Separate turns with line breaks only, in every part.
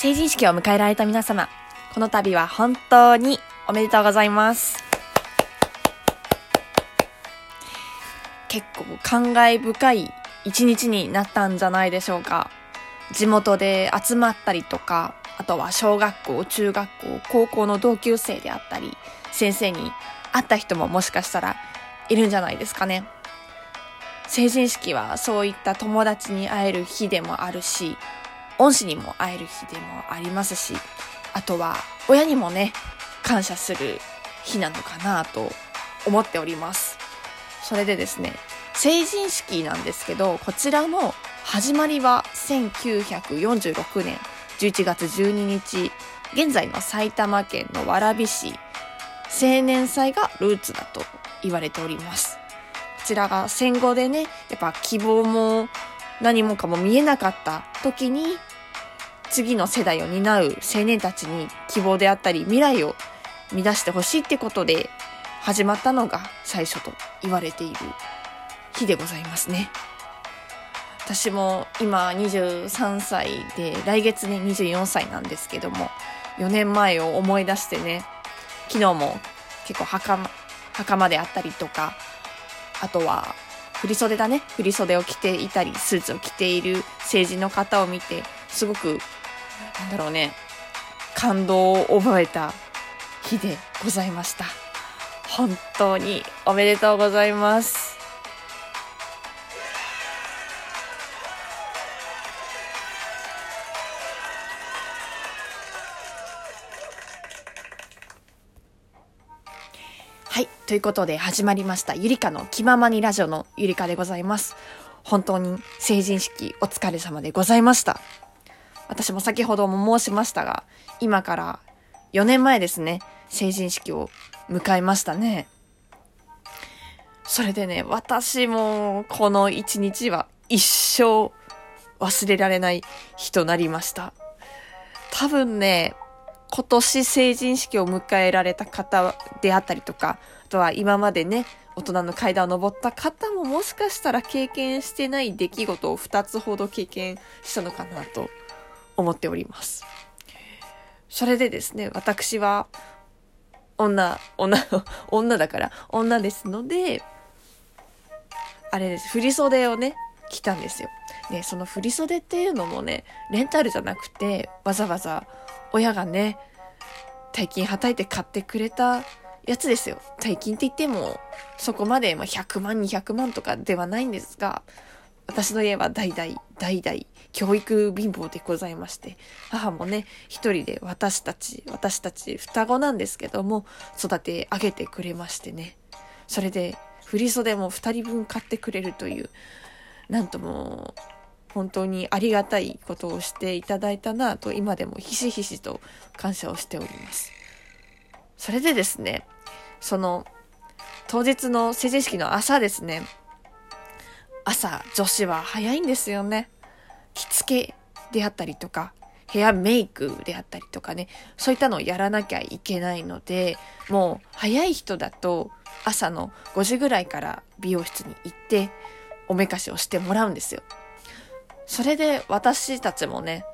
成人式を迎えられた皆様、この度は本当におめでとうございます。結構感慨深い一日になったんじゃないでしょうか。地元で集まったりとか、あとは小学校、中学校、高校の同級生であったり、先生に会った人ももしかしたらいるんじゃないですかね。成人式はそういった友達に会える日でもあるし、恩師にも会える日でもありますし、あとは親にもね、感謝する日なのかなと思っております。それでですね、成人式なんですけど、こちらの始まりは1946年11月12日、現在の埼玉県の蕨市、青年祭がルーツだと言われております。こちらが戦後でね、やっぱ希望も何もかも見えなかった時に、次の世代を担う青年たちに希望であったり未来を見出してほしいってことで始まったのが最初と言われている日でございますね。私も今23歳で来月ね24歳なんですけども4年前を思い出してね昨日も結構袴袴であったりとかあとは振袖だね振袖を着ていたりスーツを着ている成人の方を見てすごくなんだろうね感動を覚えた日でございました本当におめでとうございますはい。ということで始まりました。ゆりかの気ままにラジオのゆりかでございます。本当に成人式お疲れ様でございました。私も先ほども申しましたが、今から4年前ですね、成人式を迎えましたね。それでね、私もこの一日は一生忘れられない日となりました。多分ね、今年成人式を迎えられた方であったりとか、あとは今までね、大人の階段を登った方ももしかしたら経験してない出来事を2つほど経験したのかなと思っております。それでですね、私は女、女、女だから女ですので、あれです、振袖をね、着たんですよ。で、その振袖っていうのもね、レンタルじゃなくて、わざわざ親がね、大金はたいて買ってくれたやつですよ。大金って言っても、そこまでま100万、200万とかではないんですが、私の家は代々、代々、教育貧乏でございまして、母もね、一人で私たち、私たち双子なんですけども、育て上げてくれましてね。それで、振袖も二人分買ってくれるという、なんとも、本当にありがたいことをしていただいたなと今でもひしひしと感謝をしております。それでですね、その当日の成人式の朝ですね、朝女子は早いんですよね。着付けであったりとか、ヘアメイクであったりとかね、そういったのをやらなきゃいけないので、もう早い人だと朝の5時ぐらいから美容室に行っておめかしをしてもらうんですよ。それで私たちもね、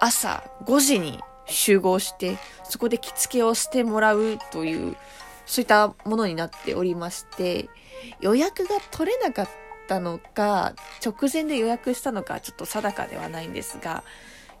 朝5時に集合して、そこで着付けをしてもらうという、そういったものになっておりまして、予約が取れなかったたのか、直前で予約したのか、ちょっと定かではないんですが、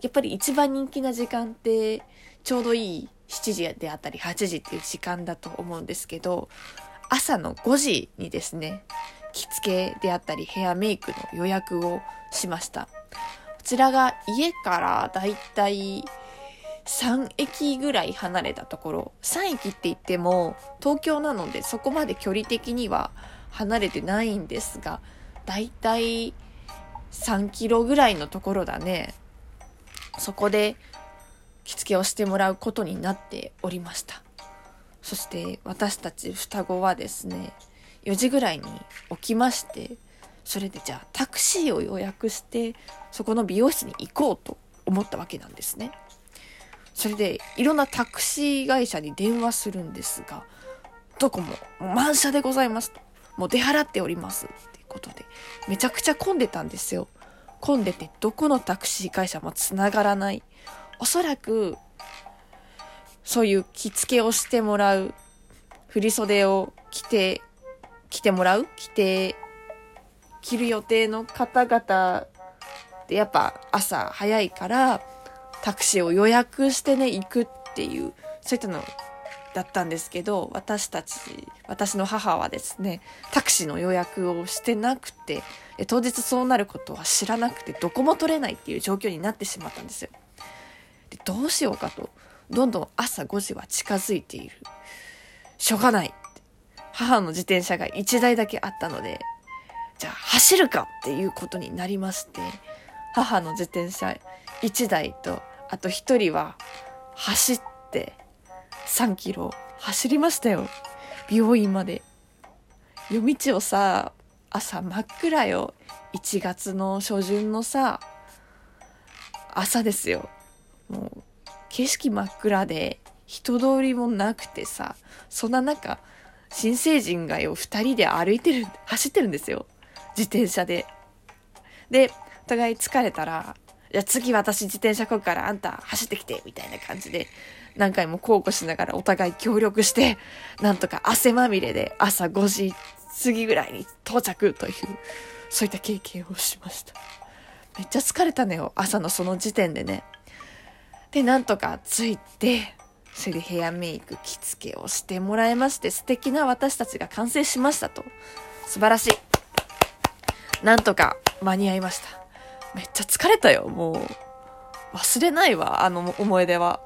やっぱり一番人気な時間って、ちょうどいい7時であったり8時っていう時間だと思うんですけど、朝の5時にですね、着付けであったりヘアメイクの予約をしました。こちらが家からだいたい3駅ぐらい離れたところ、3駅って言っても東京なのでそこまで距離的には離れてないんですが、だいたい3キロぐらいのところだね。そこで着付けをしてもらうことになっておりました。そして私たち双子はですね、4時ぐらいに起きまして、それでじゃあタクシーを予約して、そこの美容室に行こうと思ったわけなんですね。それでいろんなタクシー会社に電話するんですが、どこも満車でございますと。もう出払っておりますってことで、めちゃくちゃ混んでたんですよ。混んでてどこのタクシー会社も繋がらない。おそらくそういう着付けをしてもらう振袖を着て着てもらう？着て着る予定の方々でやっぱ朝早いからタクシーを予約してね行くっていうそういったのだったんですけど私たち私の母はですねタクシーの予約をしてなくて当日そうなることは知らなくてどこも取れないっていう状況になってしまったんですよ。でどうしようかとどんどん朝5時は近づいている。しょうがない母の自転車が1台だけあったのでじゃあ走るかっていうことになりまして母の自転車1台とあと1人は走って3キロ走りましたよ。病院まで。夜道をさ朝真っ暗よ。1月の初旬のさ朝ですよ。もう景色真っ暗で人通りもなくてさそんな中新成人がよ2人で歩いてる走ってるんですよ。自転車で。でお互い疲れたらじゃあ次私自転車こぐからあんた走ってきてみたいな感じで何回も交互しながらお互い協力してなんとか汗まみれで朝5時過ぎぐらいに到着というそういった経験をしました。めっちゃ疲れたのよ朝のその時点でね。でなんとか着いてそれでヘアメイク着付けをしてもらいまして素敵な私たちが完成しましたと。素晴らしい。なんとか間に合いました。めっちゃ疲れたよもう忘れないわあの思い出は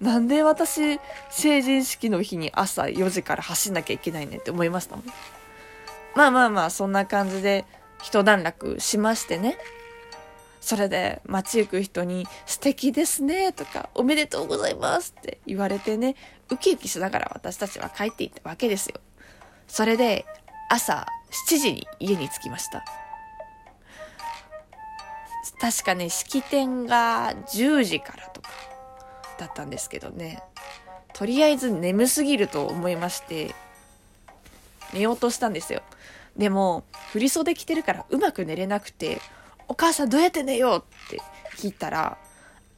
なんで私成人式の日に朝4時から走んなきゃいけないねって思いましたもんまあまあまあそんな感じで一段落しましてねそれで街行く人に素敵ですねとかおめでとうございますって言われてね、ウキウキしながら私たちは帰っていったわけですよ。それで朝7時に家に着きました。確かね、式典が10時からとかだったんですけどね、とりあえず眠すぎると思いまして、寝ようとしたんですよ。でも、振袖着てるからうまく寝れなくて、お母さんどうやって寝よう？って聞いたら、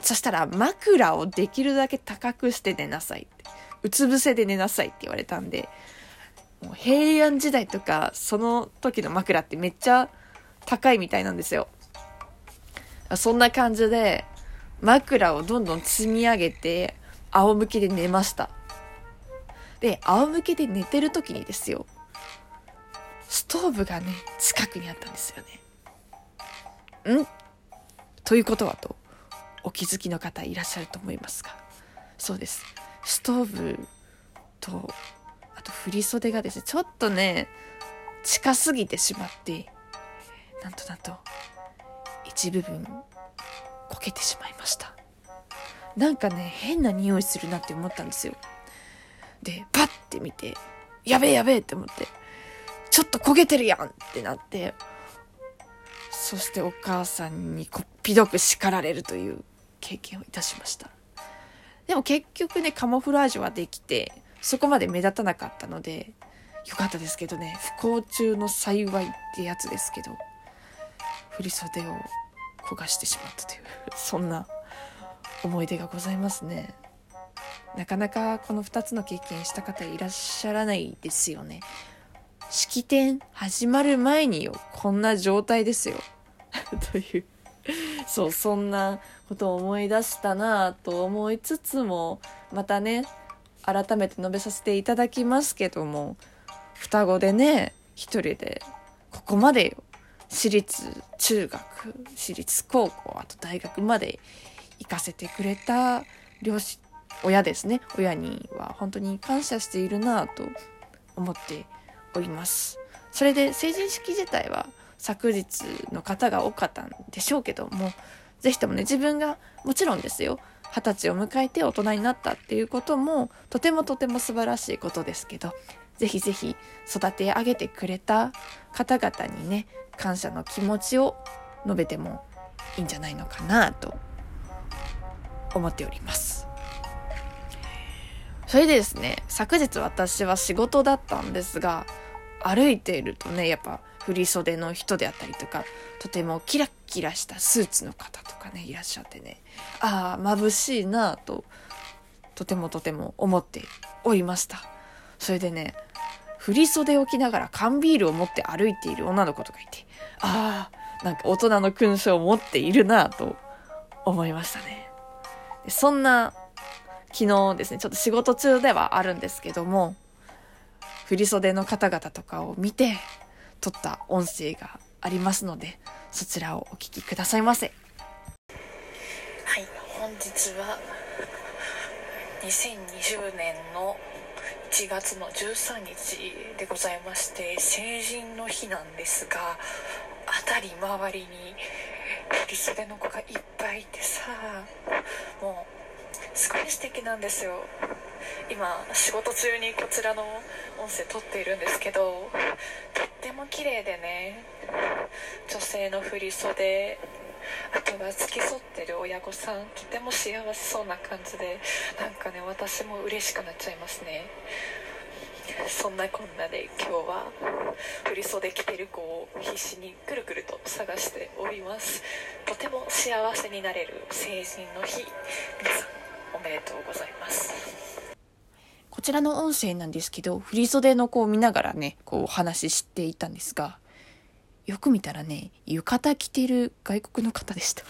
そしたら枕をできるだけ高くして寝なさいって。うつ伏せで寝なさいって言われたんで、もう平安時代とかその時の枕ってめっちゃ高いみたいなんですよ。そんな感じで枕をどんどん積み上げて仰向けで寝ました。で、仰向けで寝てる時にですよ、ストーブがね、近くにあったんですよね。ん？ということはとお気づきの方いらっしゃると思いますがそうですストーブとあと振袖がですねちょっとね近すぎてしまってなんとなんと一部分こけてしまいました。なんかね変な匂いするなって思ったんですよ。でパッて見てやべえやべえって思ってちょっと焦げてるやんってなってそしてお母さんにこっぴどく叱られるという経験をいたしました。でも結局ねカモフラージュはできてそこまで目立たなかったのでよかったですけどね不幸中の幸いってやつですけど。振袖を焦がしてしまったという そんな思い出がございますね。なかなかこの2つの経験した方いらっしゃらないですよね。式典始まる前によこんな状態ですよ。というそうそんなことを思い出したなと思いつつもまたね改めて述べさせていただきますけども双子でね一人でここまでよ私立中学私立高校あと大学まで行かせてくれた両親親ですね。親には本当に感謝しているなと思っております。それで成人式自体は昨日の方が多かったんでしょうけども是非ともね自分がもちろんですよ。二十歳を迎えて大人になったっていうこともとてもとても素晴らしいことですけど是非是非育て上げてくれた方々にね感謝の気持ちを述べてもいいんじゃないのかなと思っております。それでですね昨日私は仕事だったんですが歩いているとねやっぱ振袖の人であったりとか、とてもキラッキラしたスーツの方とかね、いらっしゃってね、ああ、眩しいなと、とてもとても思っておりました。それでね、振り袖を着ながら缶ビールを持って歩いている女の子とかいて、ああ、なんか大人の勲章を持っているなぁと思いましたね。そんな、昨日ですね、ちょっと仕事中ではあるんですけども、振袖の方々とかを見て、撮った音声がありますので、そちらをお聞きくださいませ。
はい、本日は 2020年の1月の13日でございまして成人の日なんですが辺り周りに振り袖の子がいっぱいいてさもうすごい素敵なんですよ。今仕事中にこちらの音声撮っているんですけどとっても綺麗でね女性の振り袖あとは付き添ってる親御さんとても幸せそうな感じでなんかね私も嬉しくなっちゃいますね。そんなこんなで今日は振り袖着てる子を必死にくるくると探しております。とても幸せになれる成人の日皆さんおめでとうございます。
こちらの音声なんですけど、振り袖の子を見ながらね、こうお話ししていたんですが、よく見たらね、浴衣着てる外国の方でした。